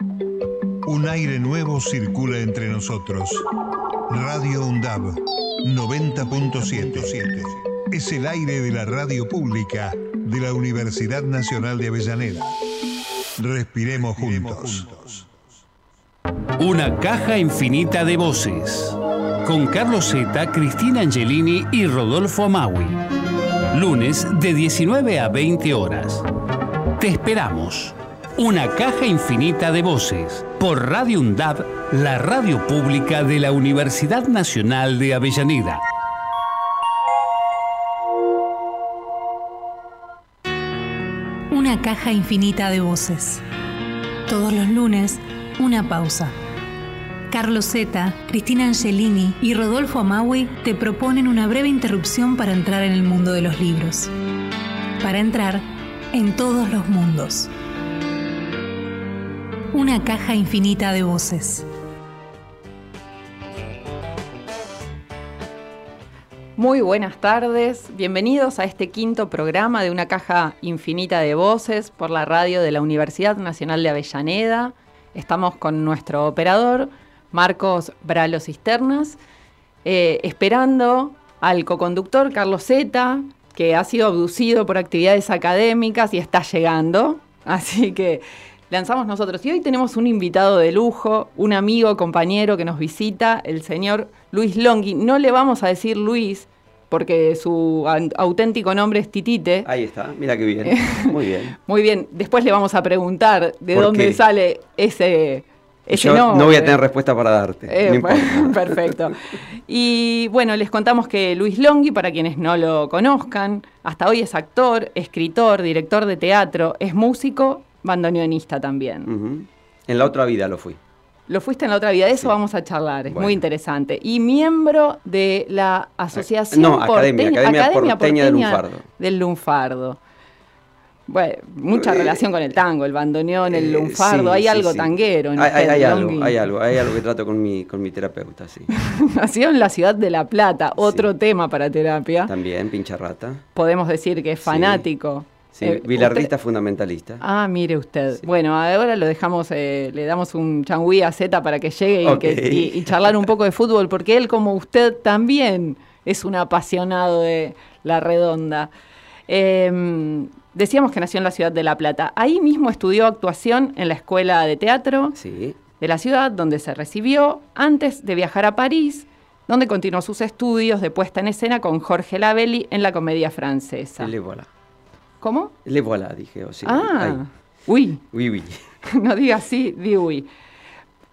Un aire nuevo circula entre nosotros. Radio UNDAB 90.7 es el aire de la radio pública de la Universidad Nacional de Avellaneda. Respiremos juntos. Una caja infinita de voces. Con Carlos Zeta, Cristina Angelini y Rodolfo Amaui. Lunes de 19 a 20 horas. Te esperamos. Una caja infinita de voces. Por Radio UNDAB, la radio pública de la Universidad Nacional de Avellaneda. Una caja infinita de voces. Todos los lunes, una pausa. Carlos Zeta, Cristina Angelini y Rodolfo Amaui te proponen una breve interrupción para entrar en el mundo de los libros. Para entrar en todos los mundos. Una caja infinita de voces. Muy buenas tardes, bienvenidos a este quinto programa de una caja infinita de voces por la radio de la Universidad Nacional de Avellaneda. Estamos con nuestro operador, Marcos Bralo Cisternas, eh, esperando al coconductor Carlos Zeta, que ha sido abducido por actividades académicas y está llegando. Así que lanzamos nosotros. Y hoy tenemos un invitado de lujo, un amigo, compañero que nos visita, el señor Luis Longhi. No le vamos a decir Luis, porque su auténtico nombre es Titite. Ahí está, mira qué bien. Muy bien. Muy bien. Después le vamos a preguntar de dónde sale ese, ese Yo no voy a tener respuesta para darte. Eh, perfecto. Y bueno, les contamos que Luis Longhi, para quienes no lo conozcan, hasta hoy es actor, escritor, director de teatro, es músico bandoneonista también. En la otra vida lo fui. Lo fuiste en la otra vida, de eso vamos a charlar, es muy interesante. Y miembro de la Asociación no, Academia, Academia, Porteña, del Lunfardo. Del Lunfardo. Bueno, mucha eh, relación con el tango, el bandoneón, el eh, lunfardo, hay algo tanguero. En hay, hay algo, hay algo, hay algo que trato con mi, con mi terapeuta, sí. Nació en la ciudad de La Plata, otro tema para terapia. También, pincha rata. Podemos decir que es fanático Sí, eh, fundamentalista. Ah, mire usted. Bueno, ahora lo dejamos, eh, le damos un changüí a Z para que llegue y, charlar un poco de fútbol, porque él, como usted, también es un apasionado de la redonda. Em, decíamos que nació en la ciudad de La Plata. Ahí mismo estudió actuación en la escuela de teatro de la ciudad, donde se recibió antes de viajar a París, donde continuó sus estudios de puesta en escena con Jorge Lavelli en la comedia francesa. ¿Cómo? Le voilà, dije. O ah, uy. Uy, uy. no diga así, di uy.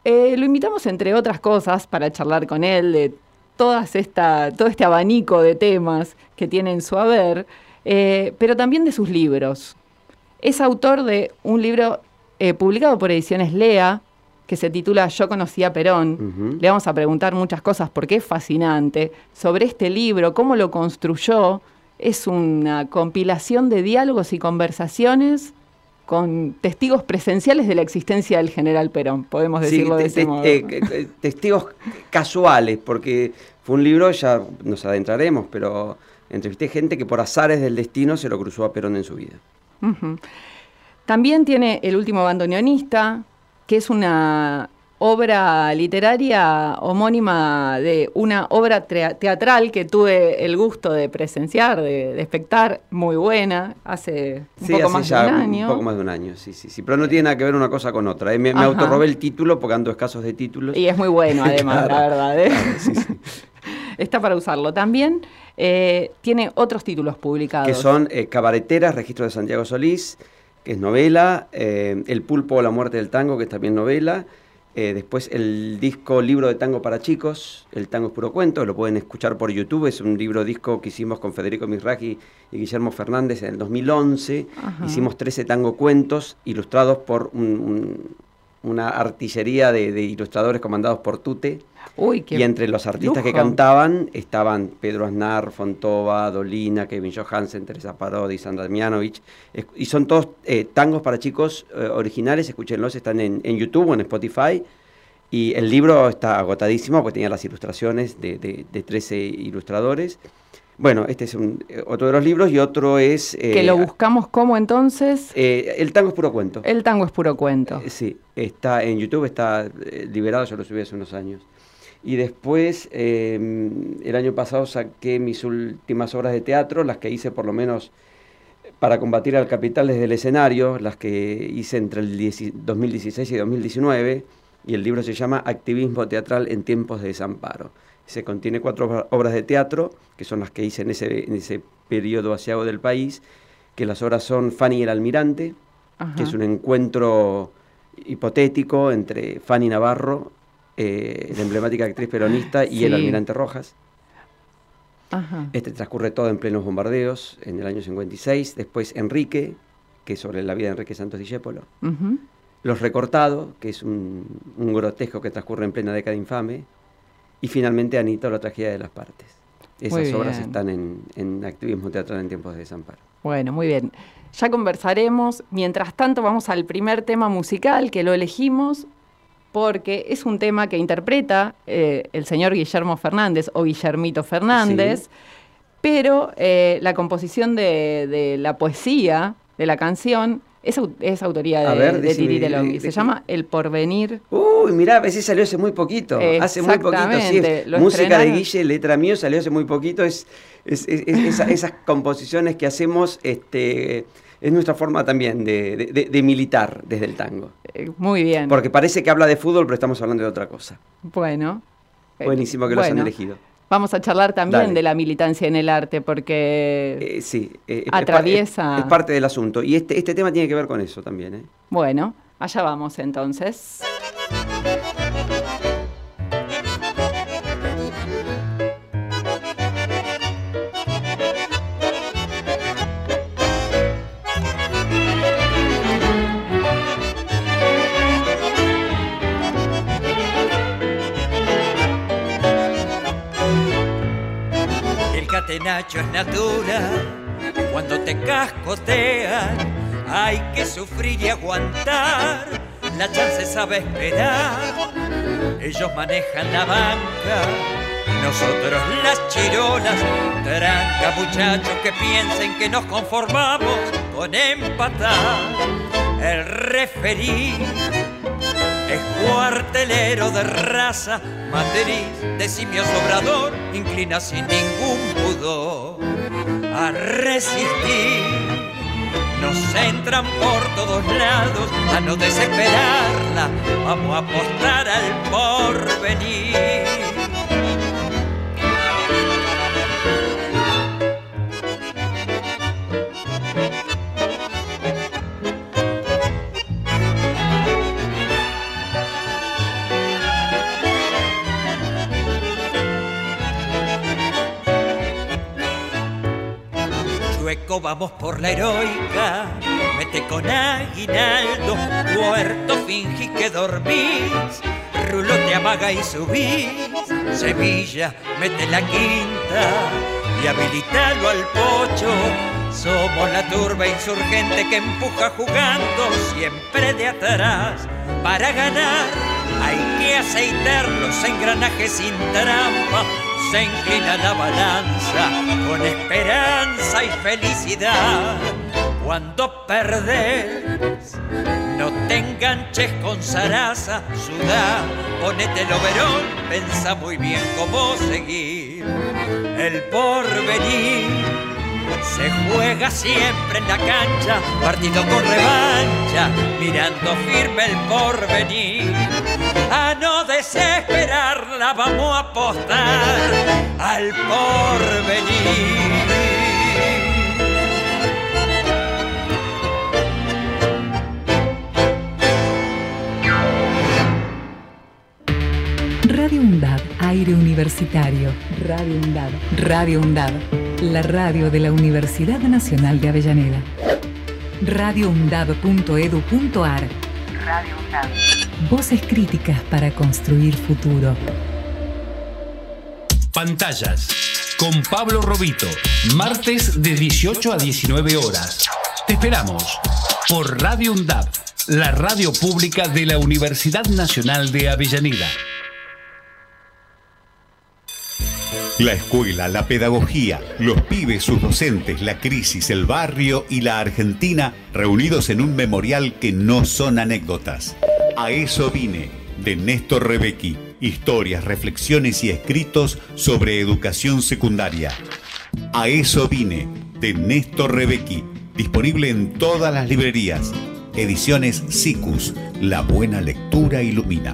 Eh, lo invitamos, entre otras cosas, para charlar con él de todas esta, todo este abanico de temas que tiene en su haber, eh, pero también de sus libros. Es autor de un libro eh, publicado por Ediciones Lea, que se titula Yo conocí a Perón. Le vamos a preguntar muchas cosas porque es fascinante sobre este libro, cómo lo construyó, es una compilación de diálogos y conversaciones con testigos presenciales de la existencia del general Perón, podemos decirlo de ese modo. Eh, testigos casuales, porque fue un libro, ya nos adentraremos, pero entrevisté gente que por azares del destino se lo cruzó a Perón en su vida. También tiene El último bandoneonista, que es una obra literaria homónima de una obra teatral que tuve el gusto de presenciar, de, de espectar, muy buena, hace un poco más de un año. Un poco más de un año, sí, sí, sí. Pero no tiene nada que ver una cosa con otra. ¿eh? Me, me autorrobé el título porque ando escasos de títulos. Y es muy bueno, además, la verdad. ¿eh? Está para usarlo. También eh, tiene otros títulos publicados. Que son Cabareteras, Registro de Santiago Solís, que es novela, El pulpo o la muerte del tango, que es también novela, eh, después el disco Libro de Tango para Chicos, El Tango es Puro Cuento, lo pueden escuchar por YouTube, es un libro disco que hicimos con Federico Misraji y Guillermo Fernández en el 2011. Hicimos 13 tango cuentos ilustrados por una artillería de, ilustradores comandados por Tute. Y entre los artistas que cantaban estaban Pedro Aznar, Fontova, Dolina, Kevin Johansen, Teresa Parodi, Sandra Mianovich. Y son todos eh, tangos para chicos eh, originales, escúchenlos, están en, YouTube o en Spotify. Y el libro está agotadísimo porque tenía las ilustraciones de, de, 13 ilustradores. Bueno, este es otro de los libros y otro es... que lo buscamos como entonces... el tango es puro cuento. El tango es puro cuento. sí, está en YouTube, está liberado, yo lo subí hace unos años. Y después, em, el año pasado saqué mis últimas obras de teatro, las que hice por lo menos para combatir al capital desde el escenario, las que hice entre el 2016 y 2019, y el libro se llama Activismo Teatral en Tiempos de Desamparo. Se contiene cuatro obras de teatro, que son las que hice en ese, en ese periodo asiago del país, que las obras son Fanny y el Almirante, que es un encuentro hipotético entre Fanny Navarro eh, la emblemática actriz peronista, y el almirante Rojas. Este transcurre todo en plenos bombardeos en el año 56. Después Enrique, que es sobre la vida de Enrique Santos Discépolo. Los Recortados, que es un, grotesco que transcurre en plena década infame. Y finalmente Anita, la tragedia de las partes. Esas obras están en, en, activismo teatral en tiempos de desamparo. Bueno, muy bien. Ya conversaremos. Mientras tanto, vamos al primer tema musical que lo elegimos porque es un tema que interpreta eh, el señor Guillermo Fernández o Guillermito Fernández, pero eh, la composición de, la poesía de la canción es, autoría de, de Titi Se llama El Porvenir. Uy, mirá, a veces salió hace muy poquito. Hace muy poquito, sí. Música de Guille, letra mío, salió hace muy poquito. Es, esas composiciones que hacemos este, es nuestra forma también de, militar desde el tango. Eh, muy bien. Porque parece que habla de fútbol, pero estamos hablando de otra cosa. Bueno. Eh, Buenísimo que los han elegido. Vamos a charlar también de la militancia en el arte, porque eh, sí, atraviesa... Es, parte del asunto. Y este, este tema tiene que ver con eso también. Bueno, allá vamos entonces. Nacho es natural. Cuando te cascotean, hay que sufrir y aguantar. La chance sabe esperar. Ellos manejan la banca, nosotros las chirolas. Tranca, muchachos, que piensen que nos conformamos con empatar. El referí es cuartelero de raza, matriz de simio sobrador, inclina sin ningún pudor a resistir. Nos entran por todos lados a no desesperarla, vamos a apostar al porvenir. Vamos por la heroica, mete con aguinaldo, puerto fingí que dormís, rulo te amaga y subís, Sevilla, mete la quinta y habilitalo al pocho. Somos la turba insurgente que empuja jugando siempre de atrás. Para ganar hay que aceitar los engranajes sin trampa se inclina la balanza con esperanza y felicidad. Cuando perdés, no te enganches con zaraza, sudá, ponete el overón, pensa muy bien cómo seguir. El porvenir se juega siempre en la cancha, partido con revancha, mirando firme el porvenir. A no desesperarla vamos a apostar al porvenir. Radio UNDAD, aire universitario. Radio UNDAD, Radio UNDAD la radio de la Universidad Nacional de Avellaneda. radioundab.edu.ar Radio UNDAB. Voces críticas para construir futuro. Pantallas. Con Pablo Robito. Martes de 18 a 19 horas. Te esperamos por Radio UNDAB, la radio pública de la Universidad Nacional de Avellaneda. La escuela, la pedagogía, los pibes, sus docentes, la crisis, el barrio y la Argentina reunidos en un memorial que no son anécdotas. A eso vine, de Néstor Rebecki. Historias, reflexiones y escritos sobre educación secundaria. A eso vine, de Néstor Rebecki. Disponible en todas las librerías. Ediciones SICUS. La buena lectura ilumina.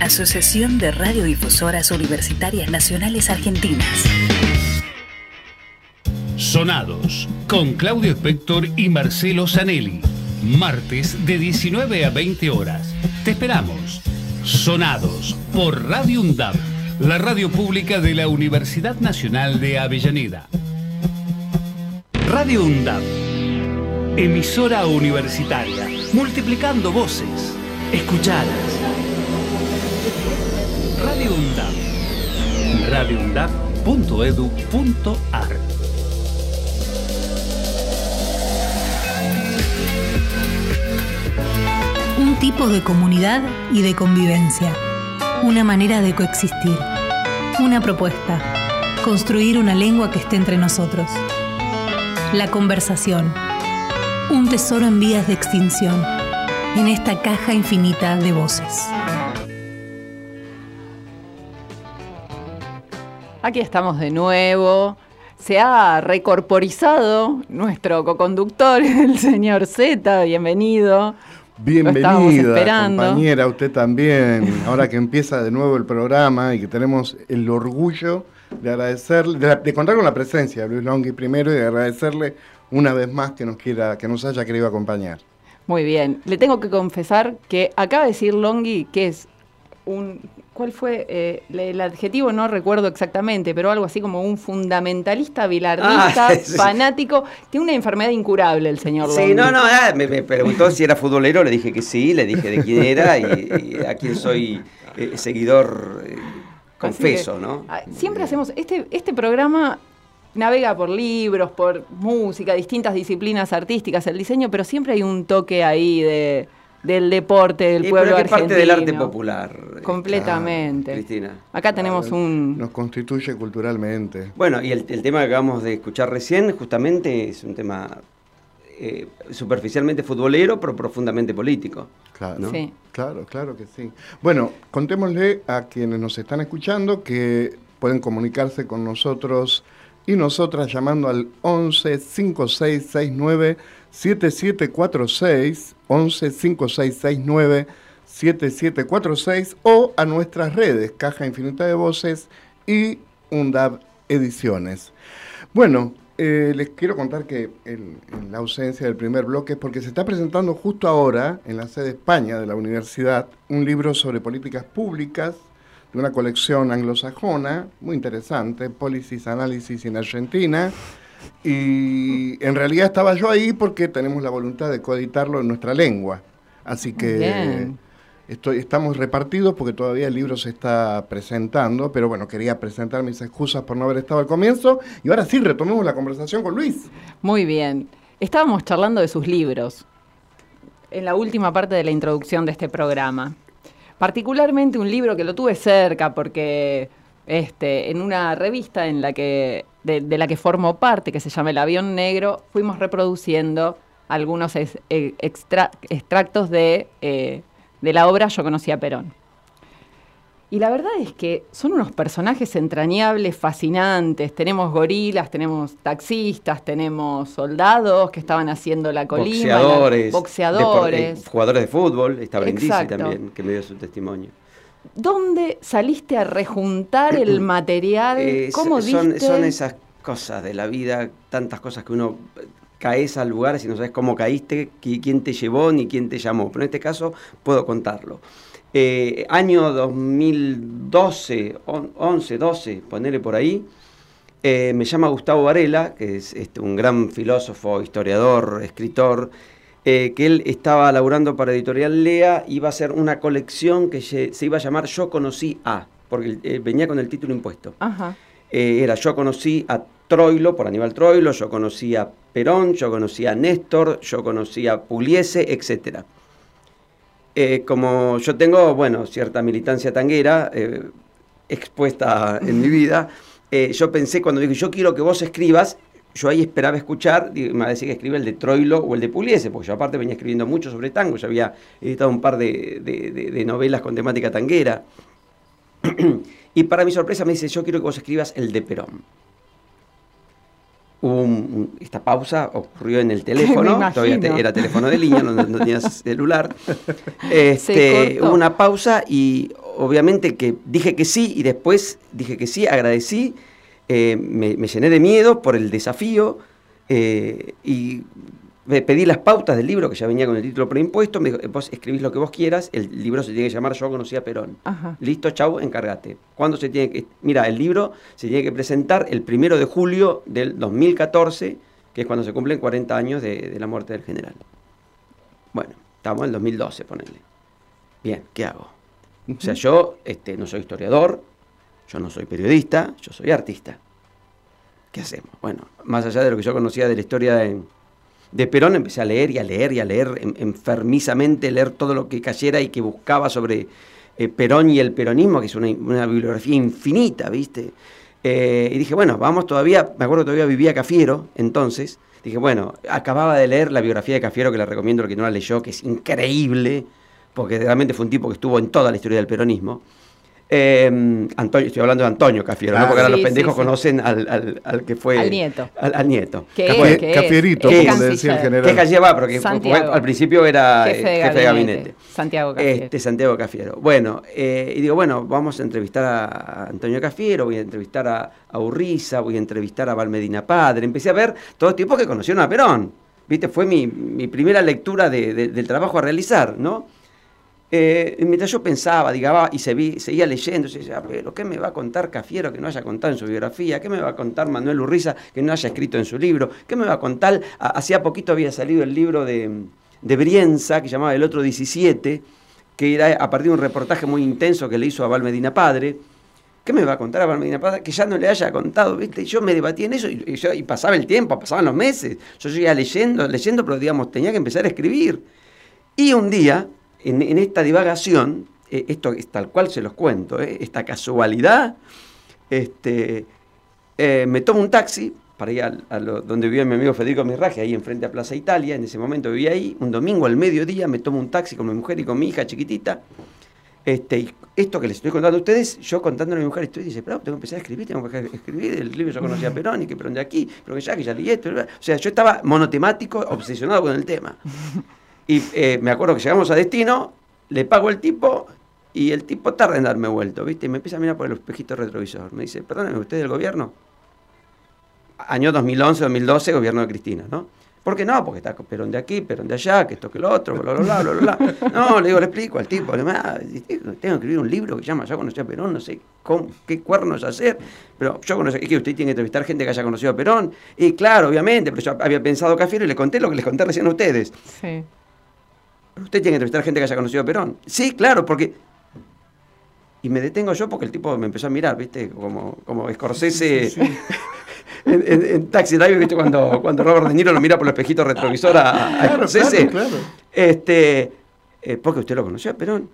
Asociación de Radiodifusoras Universitarias Nacionales Argentinas. Sonados, con Claudio Spector y Marcelo Zanelli. Martes de 19 a 20 horas. Te esperamos. Sonados por Radio UNDAP, la radio pública de la Universidad Nacional de Avellaneda. Radio UNDAP, emisora universitaria, multiplicando voces. Escuchadas. Radio UNDAP. radioundap.edu.ar Un tipo de comunidad y de convivencia. Una manera de coexistir. Una propuesta. Construir una lengua que esté entre nosotros. La conversación. Un tesoro en vías de extinción. En esta caja infinita de voces. Aquí estamos de nuevo. Se ha recorporizado nuestro coconductor, el señor Z. Bienvenido. Bienvenida, compañera, usted también. Ahora que empieza de nuevo el programa y que tenemos el orgullo de agradecerle, de, de contar con la presencia de Luis Longhi primero y de agradecerle una vez más que nos quiera, que nos haya querido acompañar. Muy bien. Le tengo que confesar que acaba de decir Longhi que es un ¿cuál fue eh, el adjetivo? No recuerdo exactamente, pero algo así como un fundamentalista, bilardista, ah, fanático. Tiene una enfermedad incurable el señor Sí, no, no, ah, me, preguntó si era futbolero, le dije que sí, le dije de quién era y, a quién soy eh, seguidor eh, confeso, ¿no? Ah, siempre hacemos, este, este programa navega por libros, por música, distintas disciplinas artísticas, el diseño, pero siempre hay un toque ahí de del deporte del pueblo argentino. parte del arte popular. Completamente. Cristina. Acá tenemos un... Nos constituye culturalmente. Bueno, y el, tema que acabamos de escuchar recién justamente es un tema eh, superficialmente futbolero, pero profundamente político. Claro, claro, claro que sí. Bueno, contémosle a quienes nos están escuchando que pueden comunicarse con nosotros y nosotras llamando al 11 5669 7746 11 5669 7746 o a nuestras redes Caja Infinita de Voces y UNDAB Ediciones. Bueno, eh, les quiero contar que en, la ausencia del primer bloque es porque se está presentando justo ahora en la sede España de la universidad un libro sobre políticas públicas de una colección anglosajona muy interesante, Policies Analysis en Argentina, y en realidad estaba yo ahí porque tenemos la voluntad de coeditarlo en nuestra lengua. Así que estoy, estamos repartidos porque todavía el libro se está presentando, pero bueno, quería presentar mis excusas por no haber estado al comienzo. Y ahora sí, retomemos la conversación con Luis. Muy bien. Estábamos charlando de sus libros en la última parte de la introducción de este programa. Particularmente un libro que lo tuve cerca porque este, en una revista en la que, de, la que formo parte, que se llama El Avión Negro, fuimos reproduciendo algunos e, extractos de, eh, de la obra Yo conocí a Perón. Y la verdad es que son unos personajes entrañables, fascinantes. Tenemos gorilas, tenemos taxistas, tenemos soldados que estaban haciendo la colima, la- Boxeadores. boxeadores. eh, jugadores de fútbol. Está Brindisi Exacto. también, que me dio su testimonio. ¿Dónde saliste a rejuntar el material? Eh, ¿Cómo son, diste? son esas cosas de la vida, tantas cosas que uno eh, caes al lugar y no sabes cómo caíste, qui- quién te llevó ni quién te llamó. Pero en este caso puedo contarlo. Eh, año 2012, on- 11, 12, ponele por ahí, eh, me llama Gustavo Varela, que es este, un gran filósofo, historiador, escritor, eh, que él estaba laburando para Editorial Lea, iba a hacer una colección que se se iba a llamar Yo conocí a, porque eh, venía con el título impuesto. Ajá. Eh, era yo conocí a Troilo, por Aníbal Troilo, yo conocí a Perón, yo conocí a Néstor, yo conocí a Pugliese, etc. Como yo tengo, bueno, cierta militancia tanguera expuesta en mi vida, yo pensé cuando dije, yo quiero que vos escribas, yo ahí esperaba escuchar, me va a decir que escribe el de Troilo o el de Pugliese, porque yo aparte venía escribiendo mucho sobre tango, yo había editado un par de, de- de- de novelas con temática tanguera. y para mi sorpresa me dice, yo quiero que vos escribas el de Perón. Hubo un- esta pausa ocurrió en el teléfono, todavía te- era teléfono de línea, no, no tenías celular. Este, hubo una pausa y obviamente que dije que sí y después dije que sí, agradecí, eh, me, me llené de miedo por el desafío eh, y pedí las pautas del libro que ya venía con el título preimpuesto, me dijo, vos escribís lo que vos quieras, el libro se tiene que llamar Yo conocí a Perón. Ajá. Listo, chau, encárgate. ¿Cuándo se tiene que.? Mira, el libro se tiene que presentar el primero de julio del 2014, que es cuando se cumplen 40 años de, de la muerte del general. Bueno, estamos en el 2012, ponele. Bien, ¿qué hago? O sea, yo este, no soy historiador, yo no soy periodista, yo soy artista. ¿Qué hacemos? Bueno, más allá de lo que yo conocía de la historia de, Perón, empecé a leer y a leer y a leer en- enfermizamente, leer todo lo que cayera y que buscaba sobre eh, Perón y el peronismo, que es una, una bibliografía infinita, ¿viste? Eh, y dije, bueno, vamos todavía, me acuerdo que todavía vivía Cafiero, entonces, dije, bueno, acababa de leer la biografía de Cafiero, que la recomiendo al que no la leyó, que es increíble, porque realmente fue un tipo que estuvo en toda la historia del peronismo. Eh, Antonio, estoy hablando de Antonio Cafiero, ¿no? Claro. porque ahora los pendejos sí, sí. conocen al, al- al que fue... Al nieto. Al, al nieto. Que es, Cafie- que es, Cafierito, es como le decía el general. ¿Qué calle va? Porque Santiago. al principio era Jefe eh, de jefe de gabinete. gabinete. Santiago Cafiero. Este, Santiago Cafiero. Bueno, eh, y digo, bueno, vamos a entrevistar a Antonio Cafiero, voy a entrevistar a, a Urriza, voy a entrevistar a Valmedina Padre. Empecé a ver todos tipos que conocieron a Perón. ¿Viste? Fue mi, mi primera lectura de- de- del trabajo a realizar, ¿no? Eh, mientras yo pensaba, digaba, y se seguía leyendo, yo decía, "Ah, pero ¿qué me va a contar Cafiero que no haya contado en su biografía? ¿Qué me va a contar Manuel Urriza que no haya escrito en su libro? ¿Qué me va a contar? Ha- Hacía poquito había salido el libro de, Brienza, que llamaba El Otro 17, que era a partir de un reportaje muy intenso que le hizo a Valmedina Padre. ¿Qué me va a contar a Valmedina Padre que ya no le haya contado? ¿viste? Y yo me debatía en eso y, y pasaba el tiempo, pasaban los meses. Yo seguía leyendo, leyendo, pero digamos, tenía que empezar a escribir. Y un día, en, en esta divagación, eh, esto es tal cual se los cuento, eh, esta casualidad, este, eh, me tomo un taxi para ir al- a, lo- donde vivía mi amigo Federico Mirraje, ahí enfrente a Plaza Italia, en ese momento vivía ahí, un domingo al mediodía me tomo un taxi con mi mujer y con mi hija chiquitita, este, y esto que les estoy contando a ustedes, yo contándole a mi mujer, estoy dice, pero tengo que empezar a escribir, tengo que escribir el libro, yo conocía a Perón y que Perón de aquí, pero que ya, que ya leí esto, o sea, yo estaba monotemático, obsesionado con el tema. Y eh, me acuerdo que llegamos a destino, le pago al tipo y el tipo tarda en darme vuelto, ¿viste? Y me empieza a mirar por el espejito retrovisor. Me dice, perdóneme, ¿usted es del gobierno? Año 2011, 2012, gobierno de Cristina, ¿no? ¿Por qué no? Porque está Perón de aquí, Perón de allá, que esto, que lo otro, bla, bla, bla, bla, bla. No, le digo, le explico al tipo. Le digo, "Ah, tengo que escribir un libro que se llama Yo conocí a Perón, no sé cómo- qué cuernos hacer. Pero yo conocí, que usted tiene que entrevistar gente que haya conocido a Perón. Y claro, obviamente, pero yo había pensado Cafiero y le conté lo que les conté recién a ustedes. Sí. Usted tiene que entrevistar gente que haya conocido a Perón. Sí, claro, porque. Y me detengo yo porque el tipo me empezó a mirar, ¿viste? Como, como Scorsese en, en- en Taxi Driver, ¿viste? Cuando, cuando Robert De Niro lo mira por el espejito retrovisor a, a Claro, Scorsese. claro, claro. Este, eh, porque usted lo conoció a Perón.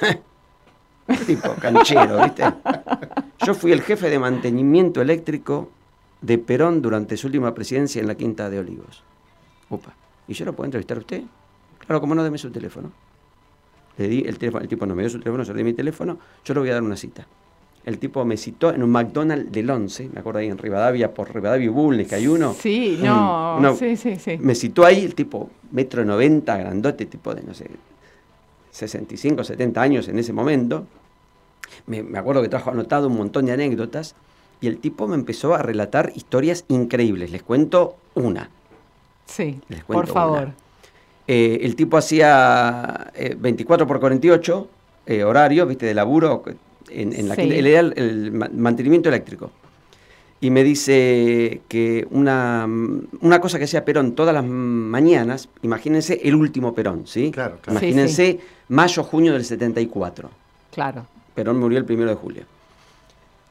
tipo canchero, ¿viste? Yo fui el jefe de mantenimiento eléctrico de Perón durante su última presidencia en la Quinta de Olivos. Upa. ¿Y yo lo puedo entrevistar a usted? Claro, como no, deme su teléfono. Le di el teléfono, el tipo no me dio su teléfono, yo le di mi teléfono, yo le voy a dar una cita. El tipo me citó en un McDonald's del 11, me acuerdo ahí en Rivadavia, por Rivadavia y Bulnes, que hay uno. Sí, Un- no, uno- sí, sí, sí. Me citó ahí el tipo, metro 90, grandote, tipo de, no sé, 65, 70 años en ese momento. Me, me acuerdo que trajo anotado un montón de anécdotas y el tipo me empezó a relatar historias increíbles. Les cuento una. Sí, Les por favor. Eh, el tipo hacía eh, 24 por 48 eh, horario, viste, de laburo, en, en la Sí. quinta- él era el, el ma- mantenimiento eléctrico. Y me dice que una, una cosa que hacía Perón todas las mañanas, imagínense el último Perón, ¿sí? Claro, claro. Sí, Imagínense mayo, junio del 74. Claro. Perón murió el primero de julio.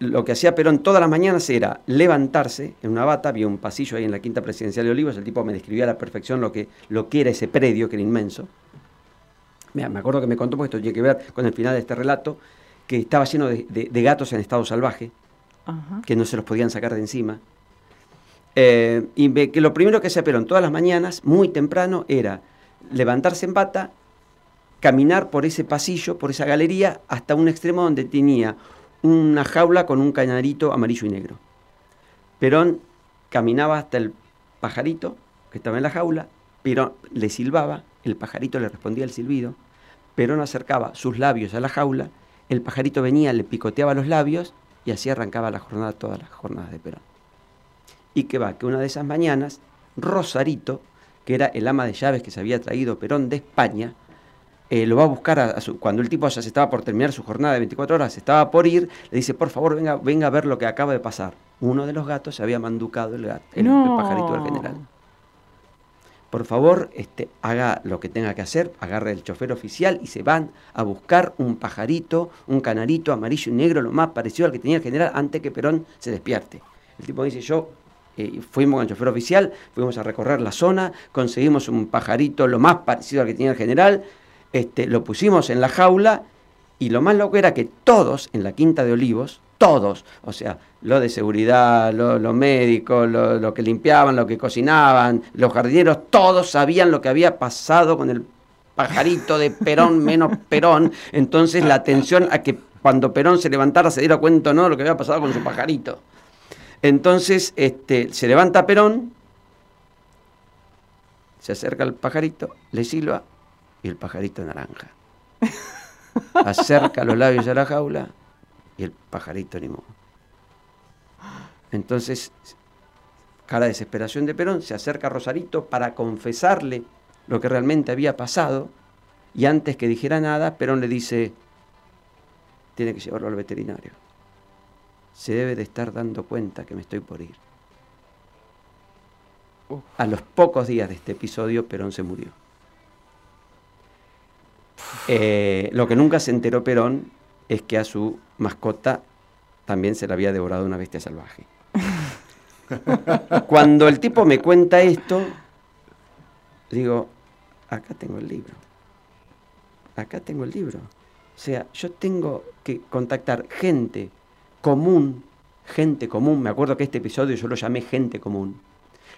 Lo que hacía Perón todas las mañanas era levantarse en una bata, había un pasillo ahí en la quinta presidencial de Olivos, el tipo me describía a la perfección lo que, lo que era ese predio, que era inmenso. Me acuerdo que me contó, porque esto tiene que ver con el final de este relato, que estaba lleno de, de- de gatos en estado salvaje, Ajá. que no se los podían sacar de encima. Eh, y ve que lo primero que hacía Perón todas las mañanas, muy temprano, era levantarse en bata, caminar por ese pasillo, por esa galería, hasta un extremo donde tenía una jaula con un canarito amarillo y negro. Perón caminaba hasta el pajarito que estaba en la jaula, Perón le silbaba, el pajarito le respondía el silbido, Perón acercaba sus labios a la jaula, el pajarito venía, le picoteaba los labios y así arrancaba la jornada, todas las jornadas de Perón. Y que va, que una de esas mañanas, Rosarito, que era el ama de llaves que se había traído Perón de España, eh, lo va a buscar a, a su- cuando el tipo ya se estaba por terminar su jornada de 24 horas, se estaba por ir, le dice, por favor, venga, venga a ver lo que acaba de pasar. Uno de los gatos se había manducado el, gato, el, el pajarito del general. Por favor, este, haga lo que tenga que hacer, agarre el chofer oficial y se van a buscar un pajarito, un canarito amarillo y negro, lo más parecido al que tenía el general antes que Perón se despierte. El tipo dice, yo eh, fuimos con el chofer oficial, fuimos a recorrer la zona, conseguimos un pajarito lo más parecido al que tenía el general, este, lo pusimos en la jaula y lo más loco era que todos en la Quinta de Olivos, todos, o sea, lo de seguridad, lo- los médicos, lo, lo que limpiaban, lo que cocinaban, los jardineros, todos sabían lo que había pasado con el pajarito de Perón menos Perón. Entonces la atención a que cuando Perón se levantara se diera cuenta o no de lo que había pasado con su pajarito. Entonces este, se levanta Perón, se acerca al pajarito, le silba y el pajarito naranja. Acerca los labios a la jaula y el pajarito ni modo. Entonces, cara de desesperación de Perón, se acerca a Rosarito para confesarle lo que realmente había pasado y antes que dijera nada, Perón le dice, tiene que llevarlo al veterinario. Se debe de estar dando cuenta que me estoy por ir. A los pocos días de este episodio, Perón se murió. Eh, lo que nunca se enteró Perón es que a su mascota también se la había devorado una bestia salvaje. Cuando el tipo me cuenta esto, digo, acá tengo el libro. Acá tengo el libro. O sea, yo tengo que contactar gente común, gente común, me acuerdo que este episodio yo lo llamé gente común,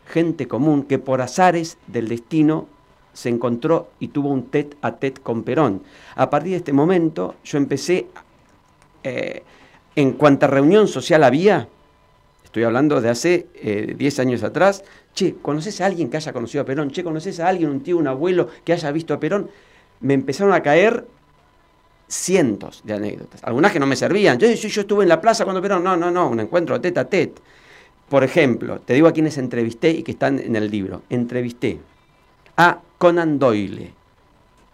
gente común que por azares del destino se encontró y tuvo un tete a tete con Perón. A partir de este momento yo empecé, eh, en cuanta reunión social había, estoy hablando de hace eh, 10 años atrás, che, ¿conoces a alguien que haya conocido a Perón? Che, ¿conoces a alguien, un tío, un abuelo que haya visto a Perón? Me empezaron a caer cientos de anécdotas, algunas que no me servían. Yo, yo, yo estuve en la plaza cuando Perón, no, no, no, un encuentro tete a tete. Por ejemplo, te digo a quienes entrevisté y que están en el libro. Entrevisté a Conan Doyle.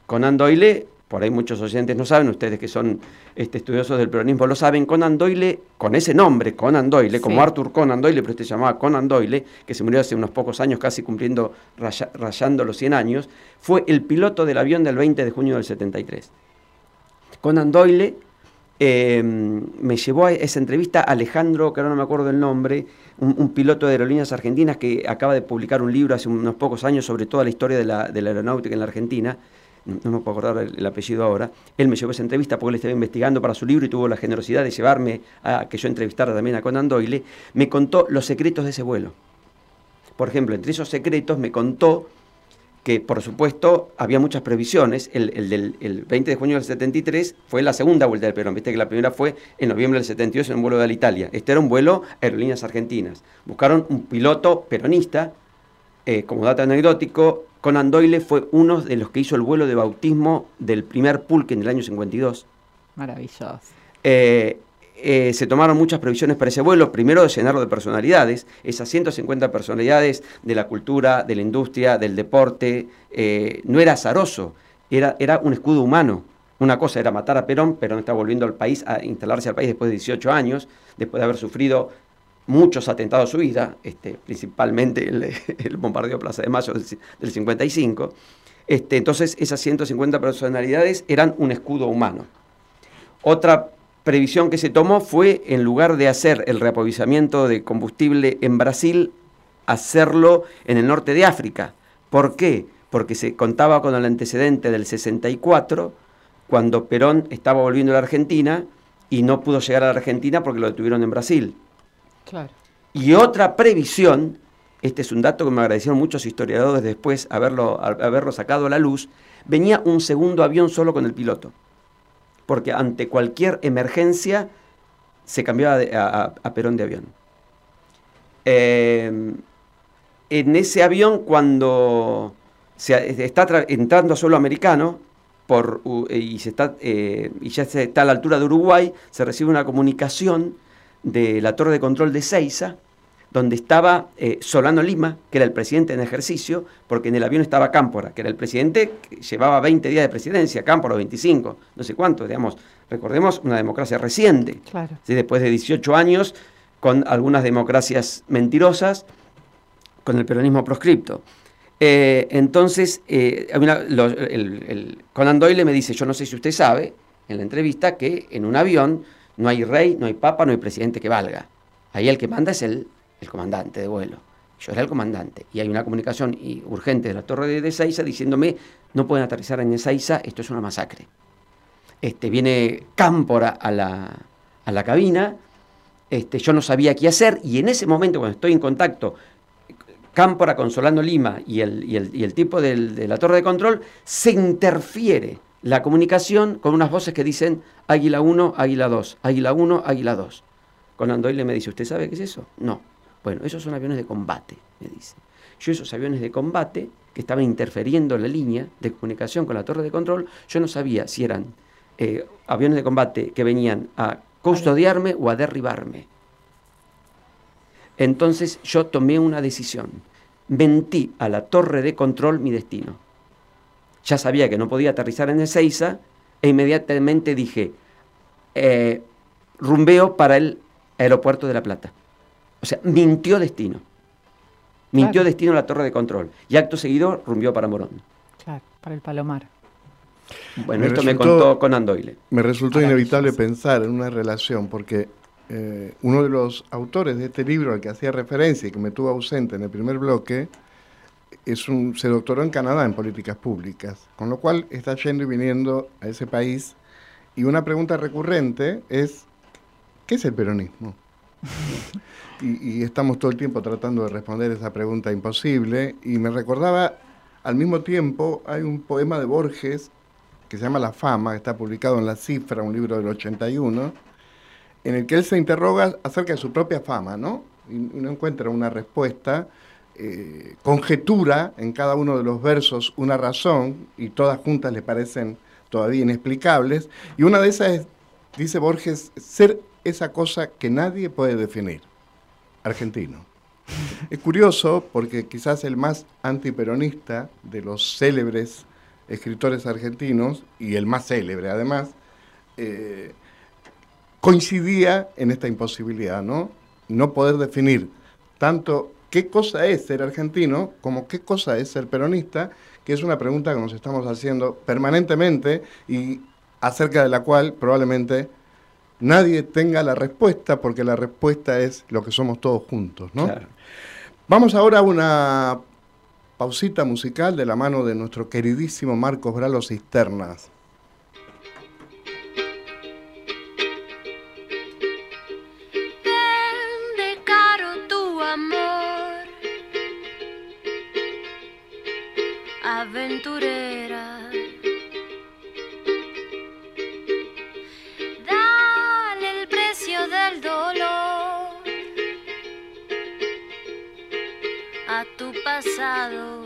Conan Doyle, por ahí muchos oyentes no saben, ustedes que son este, estudiosos del peronismo lo saben, Conan Doyle, con ese nombre, Conan Doyle, Sí. como Arthur Conan Doyle, pero este se llamaba Conan Doyle, que se murió hace unos pocos años, casi cumpliendo, raya- rayando los 100 años, fue el piloto del avión del 20 de junio del 73. Conan Doyle eh, me llevó a esa entrevista Alejandro, que ahora no me acuerdo el nombre, un, piloto de aerolíneas argentinas que acaba de publicar un libro hace unos pocos años sobre toda la historia de la, aeronáutica en la Argentina. No me puedo acordar el, el apellido ahora. Él me llevó esa entrevista porque él estaba investigando para su libro y tuvo la generosidad de llevarme a que yo entrevistara también a Conan Doyle. Me contó los secretos de ese vuelo. Por ejemplo, entre esos secretos me contó que por supuesto había muchas previsiones. El, el del el 20 de junio del 73 fue la segunda vuelta del Perón. Viste que la primera fue en noviembre del 72 en un vuelo de Italia. Este era un vuelo aerolíneas argentinas. Buscaron un piloto peronista. eh, como dato anecdótico, Conan Doyle fue uno de los que hizo el vuelo de bautismo del primer pulque en el año 52. Maravilloso. Eh, eh, se tomaron muchas previsiones para ese vuelo. Primero, de llenarlo de personalidades, esas 150 personalidades de la cultura, de la industria, del deporte. eh, no era azaroso, era, era un escudo humano. Una cosa era matar a Perón, Perón está volviendo al país, a instalarse al país después de 18 años, después de haber sufrido muchos atentados a su vida, este, principalmente el, bombardeo de Plaza de Mayo del, del 55. Este, entonces, esas 150 personalidades eran un escudo humano. Otra previsión que se tomó fue, en lugar de hacer el reaprovisionamiento de combustible en Brasil, hacerlo en el norte de África. ¿Por qué? Porque se contaba con el antecedente del 64, cuando Perón estaba volviendo a la Argentina y no pudo llegar a la Argentina porque lo detuvieron en Brasil. Claro. Y otra previsión, este es un dato que me agradecieron muchos historiadores después haberlo, haberlo sacado a la luz, venía un segundo avión solo con el piloto. Porque ante cualquier emergencia se cambiaba a, Perón de avión. Eh, en ese avión, cuando se está tra- entrando a suelo americano está, eh, y ya está a la altura de Uruguay, se recibe una comunicación de la torre de control de Seiza, donde estaba eh, Solano Lima, que era el presidente en ejercicio, porque en el avión estaba Cámpora, que era el presidente que llevaba 20 días de presidencia, Cámpora 25, no sé cuánto, digamos. Recordemos una democracia reciente, Claro. ¿sí? después de 18 años, con algunas democracias mentirosas, con el peronismo proscripto. Eh, entonces, eh, hay una- lo- el, el- Conan Doyle me dice, yo no sé si usted sabe, en la entrevista, que en un avión no hay rey, no hay papa, no hay presidente que valga. Ahí el que manda es el, el comandante de vuelo. Yo era el comandante. Y hay una comunicación urgente de la torre de, Ezeiza diciéndome, no pueden aterrizar en Ezeiza, esto es una masacre. Este, viene Cámpora a la, a la cabina, este, yo no sabía qué hacer y en ese momento cuando estoy en contacto Cámpora con Solano Lima y el, y el- y el tipo de la torre de control, se interfiere la comunicación con unas voces que dicen Águila 1, Águila 2, Águila 1, Águila 2. Conan Doyle me dice, ¿usted sabe qué es eso? No. Bueno, esos son aviones de combate, me dice. Yo esos aviones de combate que estaban interfiriendo la línea de comunicación con la torre de control, yo no sabía si eran eh, aviones de combate que venían a custodiarme o a derribarme. Entonces yo tomé una decisión. Mentí a la torre de control mi destino. Ya sabía que no podía aterrizar en Ezeiza e inmediatamente dije, eh, rumbeo para el aeropuerto de La Plata. O sea, mintió destino. Mintió Claro. destino a la torre de control. Y acto seguido rumbió para Morón. Claro, para el Palomar. Bueno, Me esto me resultó- contó Conan Doyle. Me resultó inevitable pensar en una relación porque eh, uno de los autores de este libro al que hacía referencia y que me tuvo ausente en el primer bloque es un, se doctoró en Canadá en políticas públicas, con lo cual está yendo y viniendo a ese país y una pregunta recurrente es ¿qué es el peronismo? y, estamos todo el tiempo tratando de responder esa pregunta imposible y me recordaba al mismo tiempo hay un poema de Borges que se llama La Fama, que está publicado en La Cifra, un libro del 81, en el que él se interroga acerca de su propia fama, ¿no? Y y no encuentra una respuesta, eh, conjetura en cada uno de los versos una razón, y todas juntas le parecen todavía inexplicables, y una de esas es, dice Borges, ser esa cosa que nadie puede definir, argentino. Es curioso porque quizás el más antiperonista de los célebres escritores argentinos, y el más célebre además, eh, coincidía en esta imposibilidad, ¿no? No poder definir tanto qué cosa es ser argentino como qué cosa es ser peronista, que es una pregunta que nos estamos haciendo permanentemente y acerca de la cual probablemente nadie tenga la respuesta, porque la respuesta es lo que somos todos juntos, ¿no? Claro. Vamos ahora a una pausita musical de la mano de nuestro queridísimo Marcos Bralo Cisternas. Pasado.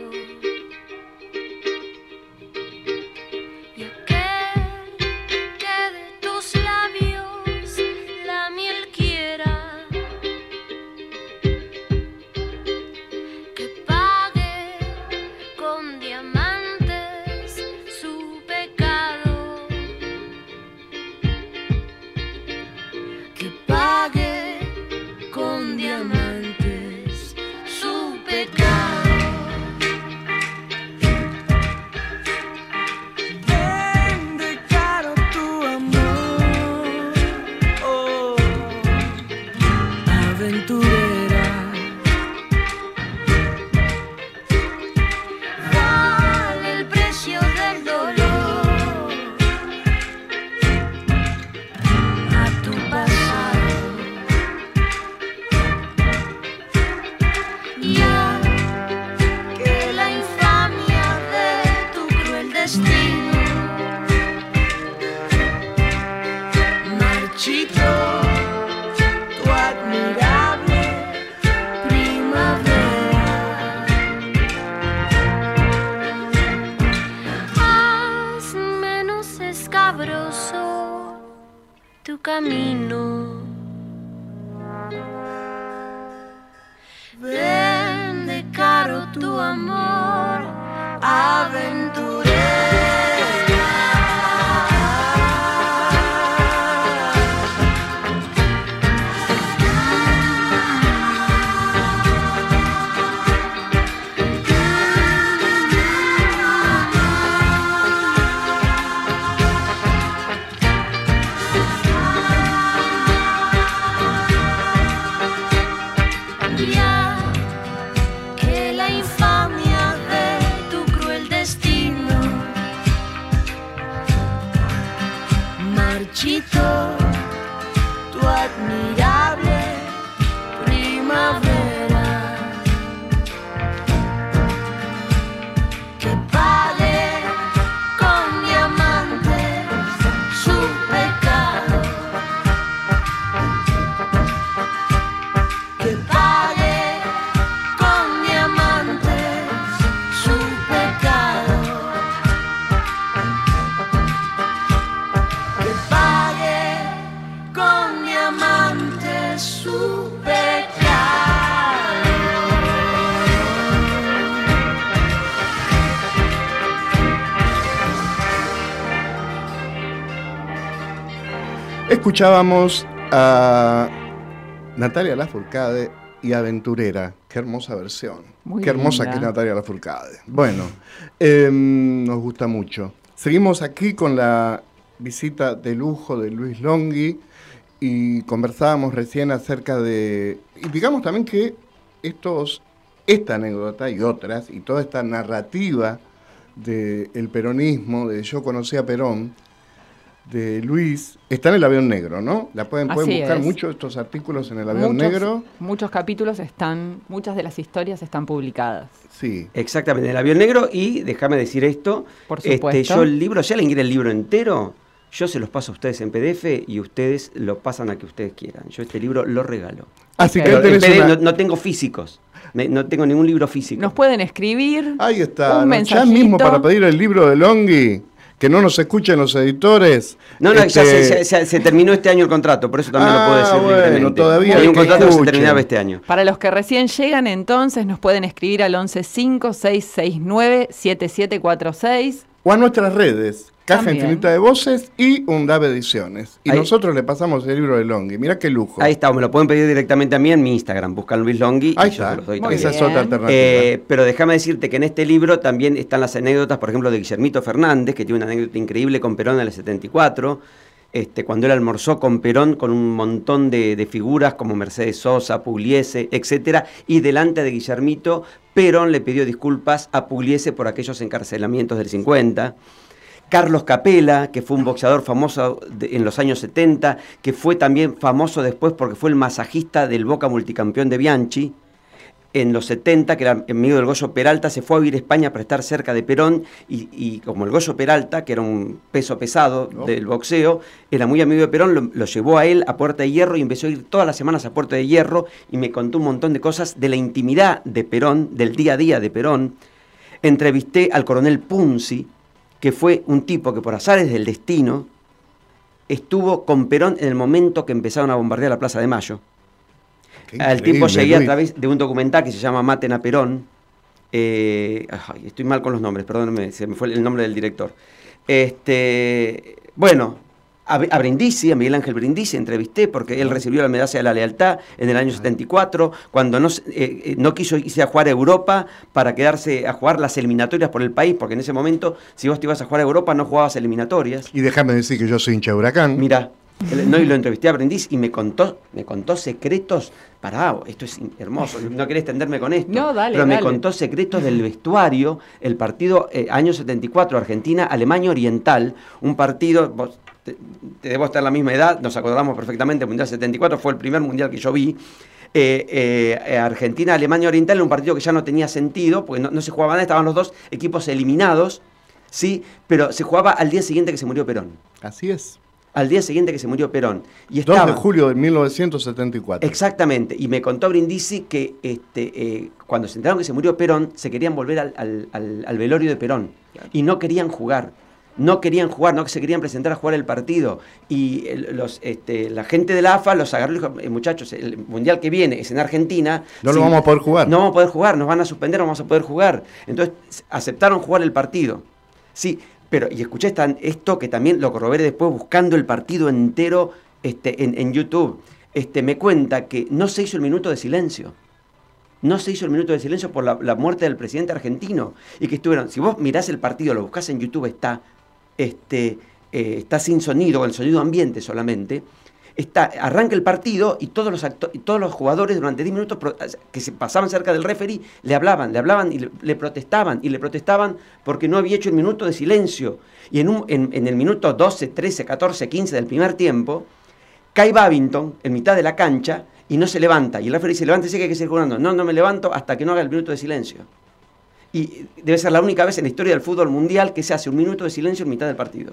Escuchábamos a Natalia Lafourcade y Aventurera. Qué hermosa versión. Muy Qué hermosa linda. que es Natalia Lafourcade. Bueno, em, nos gusta mucho. Seguimos aquí con la visita de lujo de Luis Longhi y conversábamos recién acerca de... Y digamos también que estos, esta anécdota y otras, y toda esta narrativa del peronismo, de Yo conocí a Perón, de Luis, está en el avión negro, ¿no? La pueden, pueden Así buscar es. muchos estos artículos en el avión Muchos- negro. Muchos capítulos están, muchas de las historias están publicadas. Sí. Exactamente, el avión negro. Y déjame decir esto. Por este, supuesto. yo el libro, si alguien quiere el libro entero, yo se los paso a ustedes en PDF y ustedes lo pasan a que ustedes quieran. Yo este libro lo regalo. Así que en PDF una- no, no tengo físicos. Me- no tengo ningún libro físico. Nos pueden escribir. Ahí está, un ¿no? ya mensajito. mismo para pedir el libro de Longhi, que no nos escuchen los editores. No, no, ya Este, se, se- se terminó este año el contrato, por eso también Ah, lo puedo decir bueno, libremente. todavía Hay un que contrato que se terminaba este año. Para los que recién llegan, entonces nos pueden escribir al 115-669-7746. O a nuestras redes, Caja También. Infinita de Voces y UNDAV Ediciones. Y Ahí- nosotros le pasamos el libro de Longhi. Mirá qué lujo. Ahí está, o me lo pueden pedir directamente a mí en mi Instagram. Buscan Luis Longhi Ahí y yo está. se los doy también. Esa es otra alternativa. Eh, pero déjame decirte que en este libro también están las anécdotas, por ejemplo, de Guillermito Fernández, que tiene una anécdota increíble con Perón en el 74. Este, cuando él almorzó con Perón con un montón de, de figuras como Mercedes Sosa, Pugliese, etcétera, y delante de Guillermito, Perón le pidió disculpas a Pugliese por aquellos encarcelamientos del 50. Carlos Capela, que fue un boxeador famoso de- en los años 70, que fue también famoso después porque fue el masajista del Boca multicampeón de Bianchi. en los 70, que era amigo del Goyo Peralta, se fue a vivir a España para estar cerca de Perón y, y como el Goyo Peralta, que era un peso pesado del boxeo, era muy amigo de Perón, lo, lo llevó a él a Puerta de Hierro y empezó a ir todas las semanas a Puerta de Hierro y me contó un montón de cosas de la intimidad de Perón, del día a día de Perón. Entrevisté al coronel Punzi, que fue un tipo que por azares del destino estuvo con Perón en el momento que empezaron a bombardear la Plaza de Mayo. Al tiempo llegué a través de un documental que se llama Maten a Perón. Eh, ay, estoy mal con los nombres, perdónenme, se me fue el nombre del director. Este, bueno, a, a Brindisi, a Miguel Ángel Brindisi, entrevisté porque él recibió la medalla de la lealtad en el año 74, cuando no, eh, eh, no quiso irse a jugar a Europa para quedarse a jugar las eliminatorias por el país, porque en ese momento, si vos te ibas a jugar a Europa, no jugabas eliminatorias. Y déjame decir que yo soy hincha de huracán. Mira, no, y lo entrevisté a Brindis y me contó, me contó secretos. Pará, esto es hermoso, no quería extenderme con esto. No, dale, pero me dale. contó secretos del vestuario, el partido eh, año 74, Argentina, Alemania Oriental, un partido, vos debo estar la misma edad, nos acordamos perfectamente, Mundial 74 fue el primer Mundial que yo vi. Eh, eh, eh, Argentina, Alemania Oriental, un partido que ya no tenía sentido, porque no, no se jugaba nada, estaban los dos equipos eliminados, sí, pero se jugaba al día siguiente que se murió Perón. Así es. Al día siguiente que se murió Perón. Y 2 estaba, de julio de 1974. Exactamente, y me contó Brindisi que este, eh, cuando se enteraron que se murió Perón, se querían volver al, al- al- al velorio de Perón. Y no querían jugar. No querían jugar, no se querían presentar a jugar el partido. Y el- los, este, la gente de la AFA los agarró y dijo, "Eh, muchachos, el mundial que viene es en Argentina. No lo vamos a poder jugar. No vamos a poder jugar, nos van a suspender, no vamos a poder jugar. Entonces aceptaron jugar el partido. Sí, pero, y escuché esto que también lo corroboré después buscando el partido entero este, en, en YouTube. Este, me cuenta que no se hizo el minuto de silencio. No se hizo el minuto de silencio por la, la muerte del presidente argentino. Y que estuvieron, si vos mirás el partido, lo buscás en YouTube, está, este, eh, está sin sonido, con el sonido ambiente solamente. Está, arranca el partido y todos los, y todos los jugadores durante 10 minutos que se pasaban cerca del referee le hablaban, le hablaban y le, protestaban y le protestaban porque no había hecho el minuto de silencio. Y en, el minuto 12, 13, 14, 15 del primer tiempo, cae Babington en mitad de la cancha y no se levanta. Y el referee dice, levántese que hay que seguir jugando. No, no me levanto hasta que no haga el minuto de silencio. Y debe ser la única vez en la historia del fútbol mundial que se hace un minuto de silencio en mitad del partido.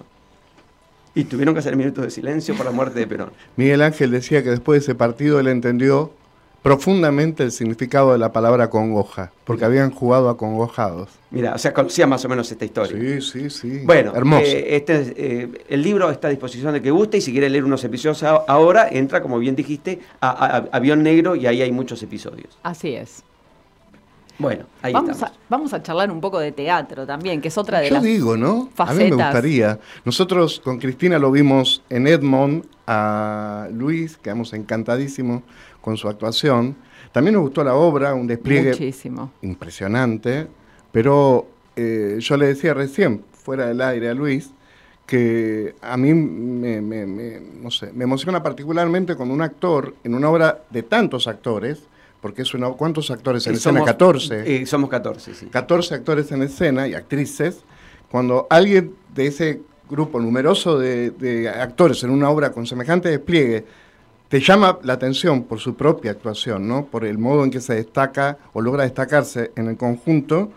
Y tuvieron que hacer el minuto de silencio por la muerte de Perón. Miguel Ángel decía que después de ese partido él entendió profundamente el significado de la palabra congoja, porque habían jugado acongojados. Mira, o sea, conocía más o menos esta historia. Sí, sí, sí. Bueno, hermoso. eh, este es, eh, el libro está a disposición de que guste y si quiere leer unos episodios ahora, entra, como bien dijiste, a, a- a Avión Negro y ahí hay muchos episodios. Así es. Bueno, ahí Vamos estamos. a, vamos a charlar un poco de teatro también, que es otra de Yo las digo, ¿no? A mí me facetas. gustaría. Nosotros con Cristina lo vimos en Edmond, a Luis, quedamos encantadísimos con su actuación. También nos gustó la obra, un despliegue Muchísimo. impresionante, pero eh, yo le decía recién, fuera del aire a Luis, que a mí me, me- me- no sé, me emociona particularmente cuando un actor, en una obra de tantos actores, porque es una, ¿cuántos actores en Eh, escena? somos- 14. eh, somos 14, sí. 14 actores en escena y actrices, cuando alguien de ese grupo numeroso de, de actores en una obra con semejante despliegue te llama la atención por su propia actuación, ¿no? por el modo en que se destaca o logra destacarse en el conjunto,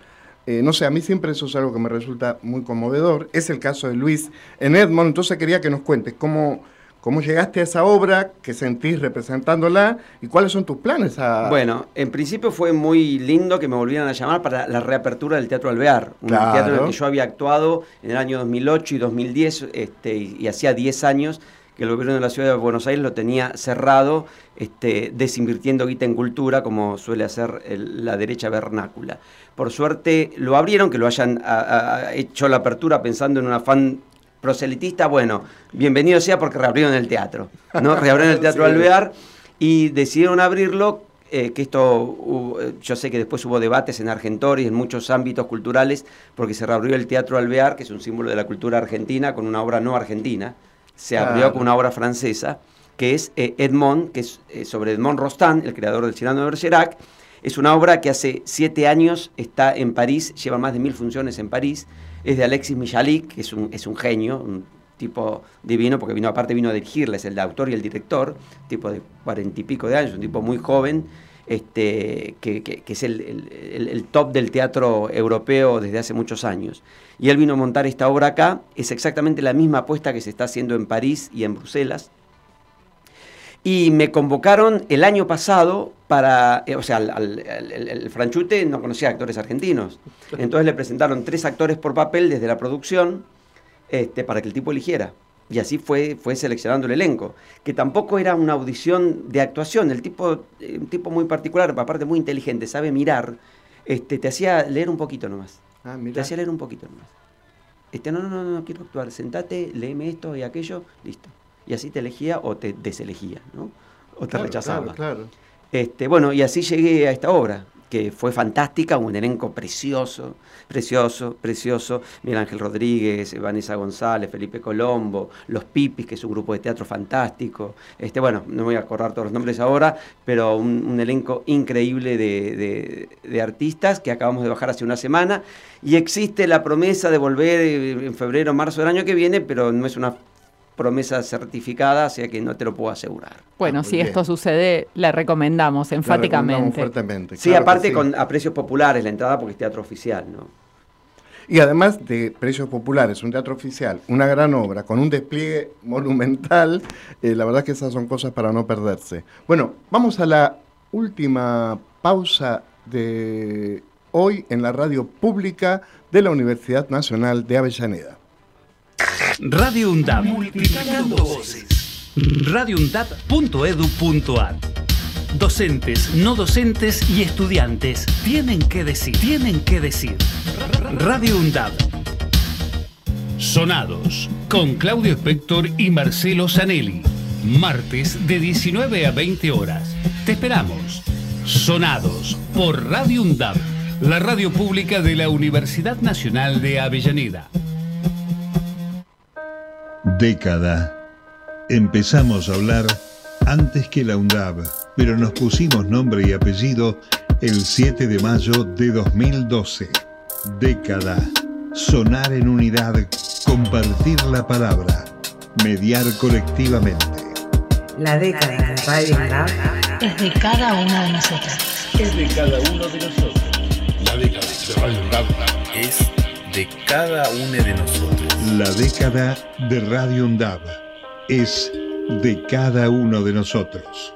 eh, no sé, a mí siempre eso es algo que me resulta muy conmovedor. Es el caso de Luis en Edmond, entonces quería que nos cuentes cómo, cómo llegaste a esa obra, qué sentís representándola y cuáles son tus planes. A... Bueno, en principio fue muy lindo que me volvieran a llamar para la reapertura del Teatro Alvear, un Claro. teatro en el que yo había actuado en el año 2008 y 2010, este, y, y hacía 10 años que el gobierno de la ciudad de Buenos Aires lo tenía cerrado, este, desinvirtiendo guita en cultura, como suele hacer el- la derecha vernácula. Por suerte lo abrieron, que lo hayan a- a- hecho la apertura pensando en un afán proselitista, bueno, bienvenido sea porque reabrieron el teatro, ¿no? Reabrieron el Teatro Sí. Alvear y decidieron abrirlo, eh, que esto, hubo- eh, yo sé que después hubo debates en Argentori, en muchos ámbitos culturales, porque se reabrió el Teatro Alvear, que es un símbolo de la cultura argentina, con una obra no argentina, se abrió Claro. con una obra francesa, que es eh, Edmond, que es eh, sobre Edmond Rostand, el creador del Cyrano de Bergerac, es una obra que hace siete años está en París, lleva más de mil funciones en París. Es de Alexis Michalik, que es un, es un genio, un tipo divino, porque vino aparte vino a dirigirla, es el autor y el director, tipo de cuarenta y pico de años, un tipo muy joven. este, que, que- es el- el- el top del teatro europeo desde hace muchos años. Y él vino a montar esta obra acá, es exactamente la misma apuesta que se está haciendo en París y en Bruselas. Y me convocaron el año pasado para, eh, o sea, al- al- al- el, el Franchute no conocía actores argentinos. Entonces le presentaron tres actores por papel desde la producción este, para que el tipo eligiera. Y así fue, fue seleccionando el elenco, que tampoco era una audición de actuación. El tipo, eh, un tipo muy particular, aparte muy inteligente, sabe mirar, este, te hacía leer un poquito nomás. Ah, Te hacía leer un poquito nomás. Este, no, no, no, no, quiero actuar, sentate, léeme esto y aquello, listo. Y así te elegía o te deselegía, ¿no? O te Claro, rechazaba. Claro, claro. Este, bueno, y así llegué a esta obra, que fue fantástica, un elenco precioso, precioso, precioso. Miguel Ángel Rodríguez, Vanessa González, Felipe Colombo, Los Pipis, que es un grupo de teatro fantástico. Este, bueno, no voy a acordar todos los nombres ahora, pero un, un elenco increíble de, de- de artistas que acabamos de bajar hace una semana. Y existe la promesa de volver eh, en febrero, marzo del año que viene, pero no es una promesa certificada, o sea que no te lo puedo asegurar. Bueno, Ah, si bien. esto sucede, la recomendamos La recomendamos enfáticamente. fuertemente. Sí, claro aparte sí. con a precios populares la entrada porque es teatro oficial, ¿no? Y además de Precios Populares, un teatro oficial, una gran obra, con un despliegue monumental, eh, la verdad que esas son cosas para no perderse. Bueno, vamos a la última pausa de hoy en la radio pública de la Universidad Nacional de Avellaneda. Radio UNDAP. Multiplicando voces. radioundap.edu.ar Docentes, no docentes y estudiantes tienen que decir, tienen que decir. Radio UNDAP. Sonados con Claudio Spector y Marcelo Zanelli. Martes de 19 a 20 horas. Te esperamos. Sonados por Radio UNDAP, la radio pública de la Universidad Nacional de Avellaneda. Década. Empezamos a hablar antes que la UNDAB, pero nos pusimos nombre y apellido el 7 de mayo de 2012. Década. Sonar en unidad, compartir la palabra, mediar colectivamente. La década de Radio UNDAB Es de cada uno de nosotros. Es de cada uno de nosotros. La década de Radio UNDAB es de cada uno de nosotros. La década de Radio UNDAB es de cada uno de nosotros.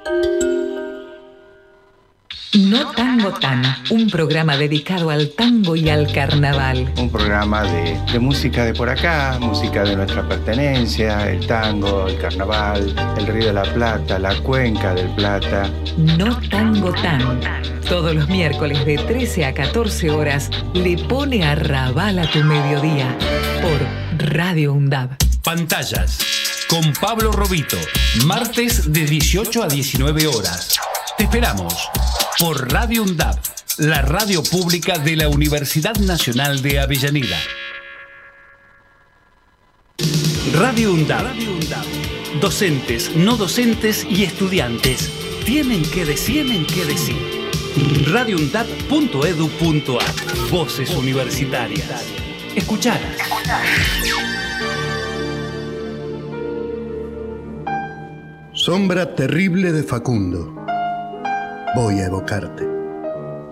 No Tango Tan, un programa dedicado al tango y al carnaval. Un programa de, de música de por acá, música de nuestra pertenencia, el tango, el carnaval, el Río de la Plata, la Cuenca del Plata. No Tango Tan. Todos los miércoles de 13 a 14 horas le pone a rabal a tu mediodía por Radio UNDAB. Pantallas con Pablo Robito, martes de 18 a 19 horas. Te esperamos por Radio UNDAB, la radio pública de la Universidad Nacional de Avellaneda. Radio UNDAB. Docentes, no docentes y estudiantes tienen que decir, tienen que decir. radioundab.edu.ar Voces universitarias. Escuchalas. Sombra terrible de Facundo. Voy a evocarte.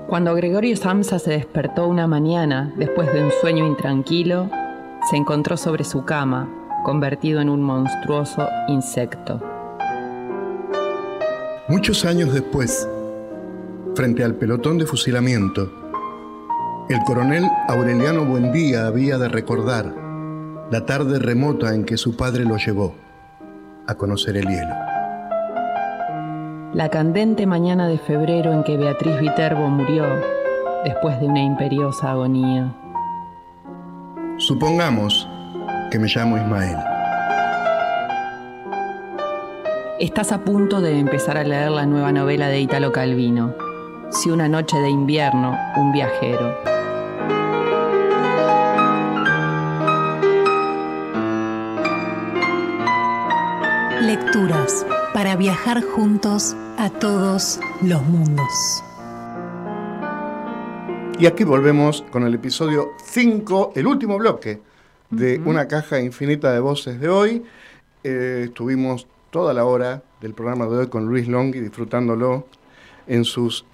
Cuando Gregorio Samsa se despertó una mañana después de un sueño intranquilo, se encontró sobre su cama, convertido en un monstruoso insecto. Muchos años después, frente al pelotón de fusilamiento, el coronel Aureliano Buendía había de recordar la tarde remota en que su padre lo llevó a conocer el hielo. La candente mañana de febrero en que Beatriz Viterbo murió después de una imperiosa agonía. Supongamos que me llamo Ismael. Estás a punto de empezar a leer la nueva novela de Italo Calvino, Si una noche de invierno, un viajero. Para viajar juntos a todos los mundos. Y aquí volvemos con el episodio 5, el último bloque de Una caja infinita de voces de hoy. Eh, estuvimos toda la hora del programa de hoy con Luis Longhi disfrutándolo. en sus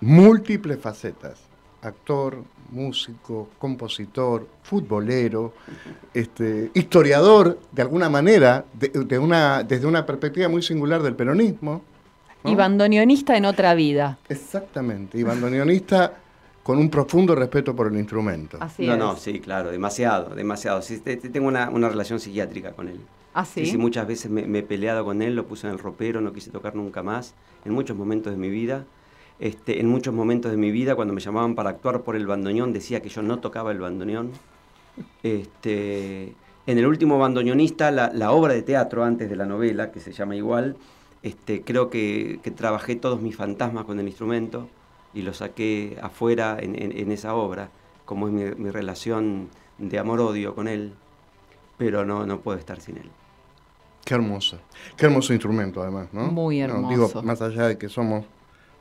múltiples facetas. Actor, músico, compositor, futbolero, este, historiador, de alguna manera, de, de una, desde una perspectiva muy singular del peronismo. ¿no? Y bandoneonista en otra vida. Exactamente, y bandoneonista con un profundo respeto por el instrumento. Así no, es. no, sí, claro, demasiado, demasiado. Sí, te- te- tengo una, una relación psiquiátrica con él. ¿Ah, sí? sí, muchas veces me, me he peleado con él, lo puse en el ropero, no quise tocar nunca más, en muchos momentos de mi vida. Este, en muchos momentos de mi vida, cuando me llamaban para actuar por el bandoneón, decía que yo no tocaba el bandoneón. Este, en el último bandoneonista, la, la obra de teatro antes de la novela, que se llama igual, este, creo que, que trabajé todos mis fantasmas con el instrumento y lo saqué afuera en, en- en esa obra, como es mi, mi relación de amor-odio con él, pero no, no puedo estar sin él. Qué hermoso. Qué hermoso instrumento, además, ¿no? Muy No, digo, hermoso. más allá de que somos,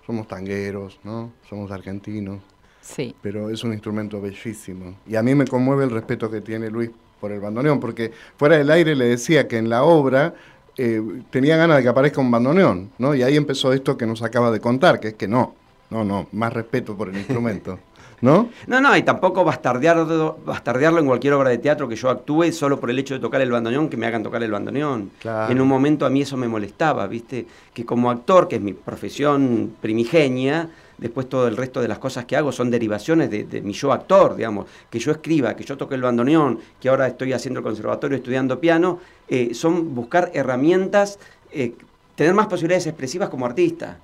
somos tangueros, ¿no? Somos argentinos. Sí. Pero es un instrumento bellísimo. Y a mí me conmueve el respeto que tiene Luis por el bandoneón, porque fuera del aire le decía que en la obra eh, tenía ganas de que aparezca un bandoneón, ¿no? Y ahí empezó esto que nos acaba de contar, que es que no, no, no, más respeto por el instrumento, ¿no? No, no, y tampoco bastardearlo, bastardearlo en cualquier obra de teatro que yo actúe solo por el hecho de tocar el bandoneón, que me hagan tocar el bandoneón. Claro. En un momento a mí eso me molestaba, ¿viste? Que como actor, que es mi profesión primigenia, después todo el resto de las cosas que hago son derivaciones de, de mi yo actor, digamos. Que yo escriba, que yo toque el bandoneón, que ahora estoy haciendo el conservatorio estudiando piano, eh, son buscar herramientas, eh, tener más posibilidades expresivas como artista.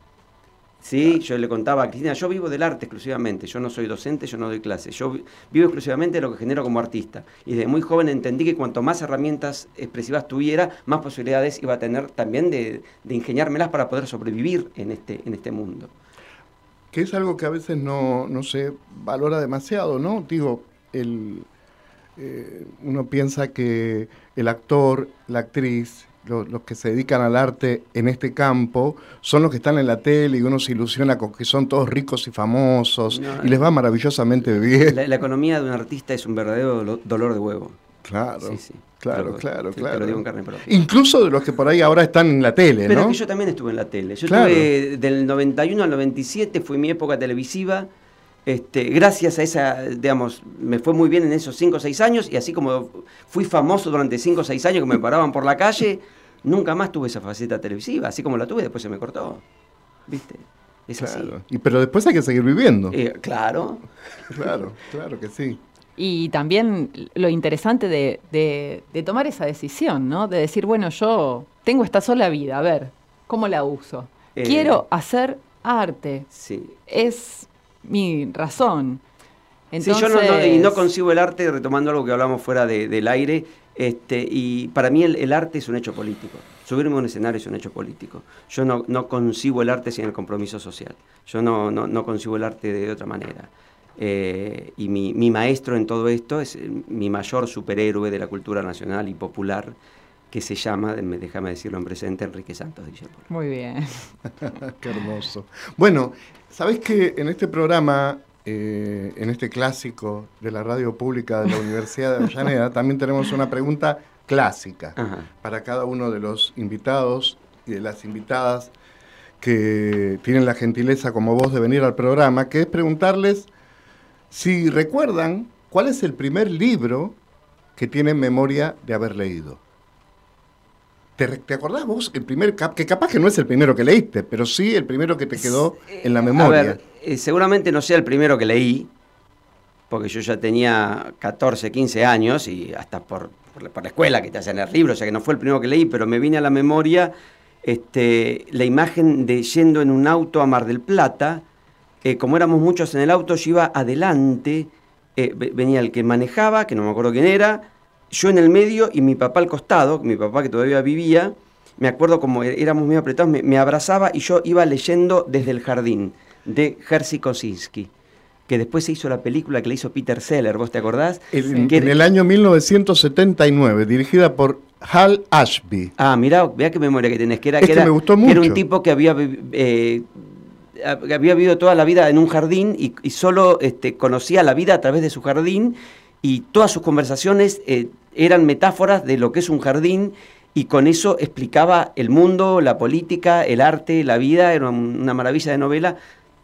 Sí, yo le contaba a Cristina, yo vivo del arte exclusivamente, yo no soy docente, yo no doy clases, yo vi- vivo exclusivamente de lo que genero como artista. Y desde muy joven entendí que cuanto más herramientas expresivas tuviera, más posibilidades iba a tener también de, de ingeniármelas para poder sobrevivir en este, en este mundo. que es algo que a veces no, no se valora demasiado, ¿no? Digo, el, eh, uno piensa que el actor, la actriz, lo- los que se dedican al arte en este campo son los que están en la tele y uno se ilusiona con que son todos ricos y famosos No, y les va maravillosamente bien. La, la economía de un artista es un verdadero dolo- dolor de huevo. Claro, Sí, sí. claro, claro, te- claro. lo digo en carne propia. Incluso de los que por ahí ahora están en la tele, Pero ¿no? que yo también estuve en la tele. Yo Claro. estuve del 91 al 97, fue mi época televisiva. Este, gracias a esa, digamos, me fue muy bien en esos 5 o 6 años y así como fui famoso durante 5 o 6 años que me paraban por la calle, nunca más tuve esa faceta televisiva. Así como la tuve, después se me cortó. ¿Viste? Es así. Y, pero después hay que seguir viviendo. Eh, claro. Claro, claro que sí. Y también lo interesante de, de- de tomar esa decisión, ¿no? De decir, bueno, yo tengo esta sola vida, a ver, ¿cómo la uso? Eh. Quiero hacer arte. Sí. Es mi razón. Sí, Entonces, yo no, no- y no concibo el arte, retomando algo que hablamos fuera de- del aire, este, y para mí el, el arte es un hecho político. Subirme a un escenario es un hecho político. Yo no, no concibo el arte sin el compromiso social. Yo no, no, no concibo el arte de otra manera. Eh, y mi, mi maestro en todo esto es mi mayor superhéroe de la cultura nacional y popular, que se llama, déjame déjame decirlo en presente, Enrique Santos Discépolo. Muy bien. Qué hermoso. Bueno, ¿sabés que en este programa, eh, en este clásico de la radio pública de la Universidad de Avellaneda, también tenemos una pregunta clásica Ajá. para cada uno de los invitados y de las invitadas que tienen la gentileza como vos de venir al programa, que es preguntarles si recuerdan cuál es el primer libro que tienen memoria de haber leído. ¿Te, te acordás vos el primer cap- que capaz que no es el primero que leíste, pero sí el primero que te quedó en la memoria? A ver, eh, seguramente no sea el primero que leí, porque yo ya tenía 14, 15 años y hasta por, por la, escuela que te hacen el libro, o sea que no fue el primero que leí, pero me vine a la memoria este, la imagen de yendo en un auto a Mar del Plata. eh, como éramos muchos en el auto, yo iba adelante, eh, ve- venía el que manejaba, que no me acuerdo quién era, yo en el medio y mi papá al costado, mi papá que todavía vivía, me acuerdo como é- éramos muy apretados, me abrazaba y yo iba leyendo desde el jardín de Jerzy Kosinski, que después se hizo la película que le hizo Peter Seller, ¿vos te acordás? En, Que- en el año 1979, dirigida por Hal Ashby. Ah, mirá, vea qué memoria que tenés, que era, Es que que era, me gustó que era un mucho. tipo que había, eh, hab- había vivido toda la vida en un jardín y, y solo este, conocía la vida a través de su jardín y todas sus conversaciones eh, eran metáforas de lo que es un jardín y con eso explicaba el mundo, la política, el arte, la vida, era un- una maravilla de novela.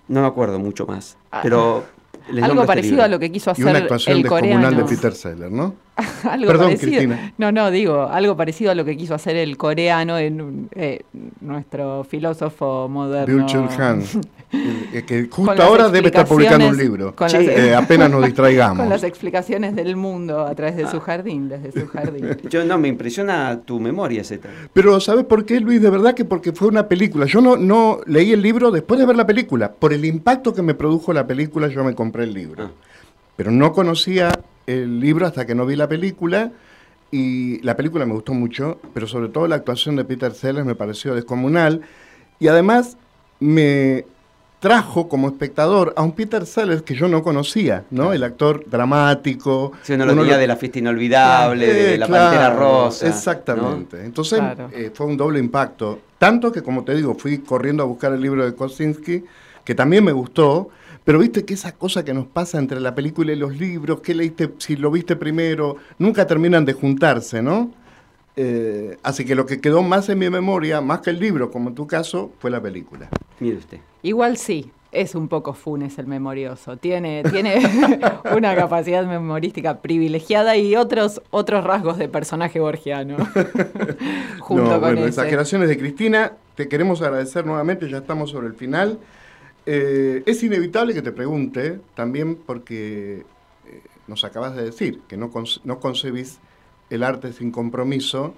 No me acuerdo mucho más, Ah, pero... les Algo este parecido libro. a lo que quiso Y hacer una actuación el descomunal coreano. de Peter Seller, ¿no? algo Perdón, parecido. Cristina. No, no, digo, algo parecido a lo que quiso hacer el coreano en eh, nuestro filósofo moderno. Byung-Chul Han, eh, que justo ahora debe estar publicando un libro. con Sí. las- Eh, apenas nos distraigamos. Con las explicaciones del mundo a través de Ah. su jardín, desde su jardín. Yo no, me impresiona tu memoria, Zeta. Pero ¿sabes por qué, Luis? De verdad que porque fue una película. Yo no, no leí el libro después de ver la película. Por el impacto que me produjo la película, yo me compré el libro. Pero no conocía el libro hasta que no vi la película. Y la película me gustó mucho, pero sobre todo la actuación de Peter Sellers me pareció descomunal. Y además me trajo como espectador a un Peter Sellers que yo no conocía, ¿no? El actor dramático. Si uno lo uno lo- de la fiesta inolvidable, de Eh, la claro, pantera rosa. Exactamente. ¿no? Entonces Claro. eh, fue un doble impacto. Tanto que, como te digo, fui corriendo a buscar el libro de Kosinski, que también me gustó, pero viste que esa cosa que nos pasa entre la película y los libros, que leíste, si lo viste primero, nunca terminan de juntarse, ¿no? Eh, así que lo que quedó más en mi memoria, más que el libro, como en tu caso, fue la película. Mire usted. Igual sí, es un poco Funes el memorioso. Tiene, tiene una capacidad memorística privilegiada y otros, otros rasgos de personaje borgiano. Junto no, con bueno, ese. exageraciones de Cristina, te queremos agradecer nuevamente, ya estamos sobre el final. Eh, es inevitable que te pregunte, también porque eh, nos acabas de decir que no, conce- no concebís el arte sin compromiso.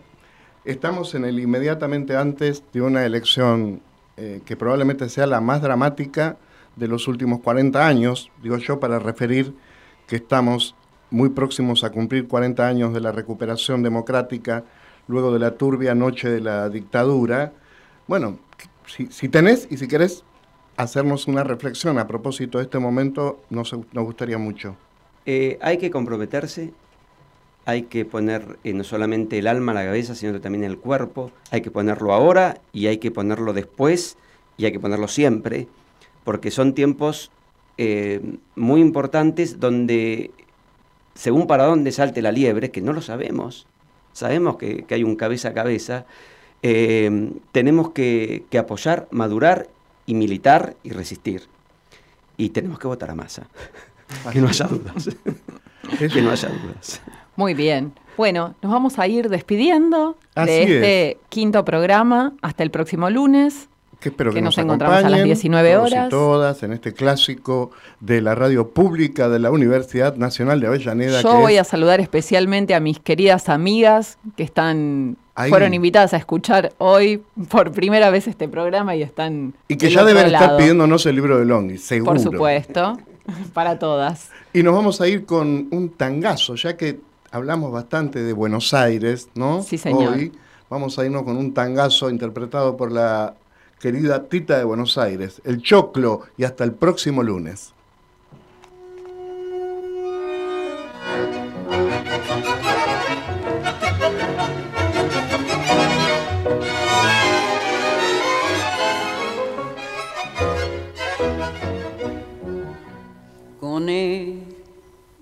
Estamos en el inmediatamente antes de una elección eh, que probablemente sea la más dramática de los últimos 40 años, digo yo, para referir que estamos muy próximos a cumplir 40 años de la recuperación democrática luego de la turbia noche de la dictadura. Bueno, si, si tenés y si querés hacernos una reflexión a propósito de este momento, nos, nos gustaría mucho. Eh, hay que comprometerse, hay que poner eh, no solamente el alma a la cabeza, sino también el cuerpo. Hay que ponerlo ahora y hay que ponerlo después y hay que ponerlo siempre, porque son tiempos eh, muy importantes donde, según para dónde salte la liebre, que no lo sabemos, sabemos que, que hay un cabeza a cabeza, tenemos que, que apoyar, madurar y militar y resistir. Y tenemos que votar a masa. que no haya dudas. que no haya dudas. Muy bien. Bueno, nos vamos a ir despidiendo Así de este quinto programa. Hasta el próximo lunes. Que espero que, Que nos nos encontramos a las acompañen 19 todos horas. y todas en este clásico de la radio pública de la Universidad Nacional de Avellaneda. Yo que voy es- a saludar especialmente a mis queridas amigas que están Ahí. fueron invitadas a escuchar hoy por primera vez este programa y están Y que ya deben estar pidiéndonos el libro de Longhi, seguro. Por supuesto, para todas. Y nos vamos a ir con un tangazo, ya que hablamos bastante de Buenos Aires, ¿no? Sí, señor. Hoy vamos a irnos con un tangazo interpretado por la querida Tita de Buenos Aires, El Choclo, y hasta el próximo lunes.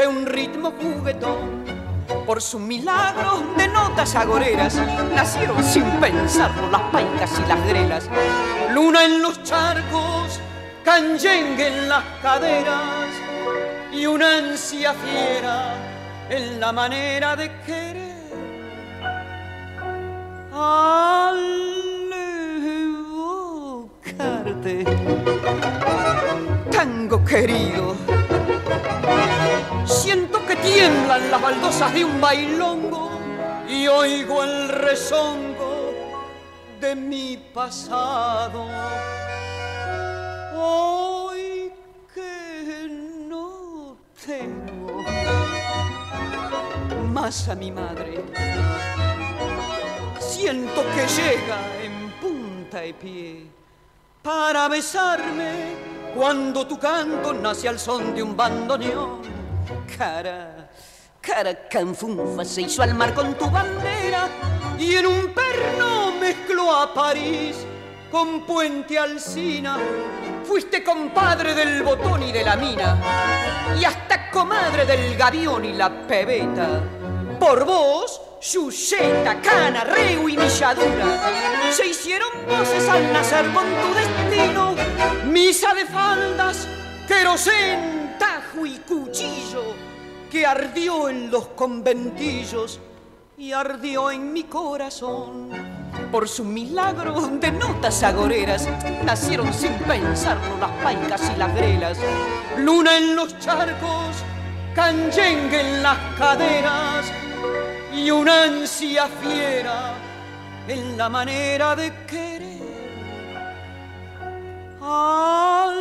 de un ritmo juguetón. Por su milagro de notas agoreras nacieron sin pensarlo las paicas y las grelas. Luna en los charcos, canyengue en las caderas y una ansia fiera en la manera de querer. Al evocarte tango querido. Siento que tiemblan las baldosas de un bailongo y oigo el rezongo de mi pasado. Hoy que no tengo más a mi madre. siento que llega en punta y pie para besarme cuando tu canto nace al son de un bandoneón. Cara, cara canfunfa se hizo al mar con tu bandera y en un perno mezcló a París con Puente Alsina. Fuiste compadre del botón y de la mina y hasta comadre del gavión y la pebeta. Por vos, Yuceta, Cana, Reu y Milladura se hicieron voces al nacer con tu destino. Misa de faldas, querosén, tajo y cuchillo que ardió en los conventillos y ardió en mi corazón. Por su milagro de notas agoreras nacieron sin pensarlo las paicas y las grelas. Luna en los charcos, canyengue en las caderas y una ansia fiera en la manera de querer. Alevocarte,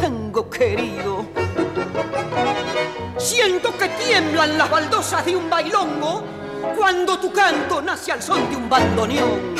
tango querido. Siento que tiemblan las baldosas de un bailongo cuando tu canto nace al son de un bandoneón.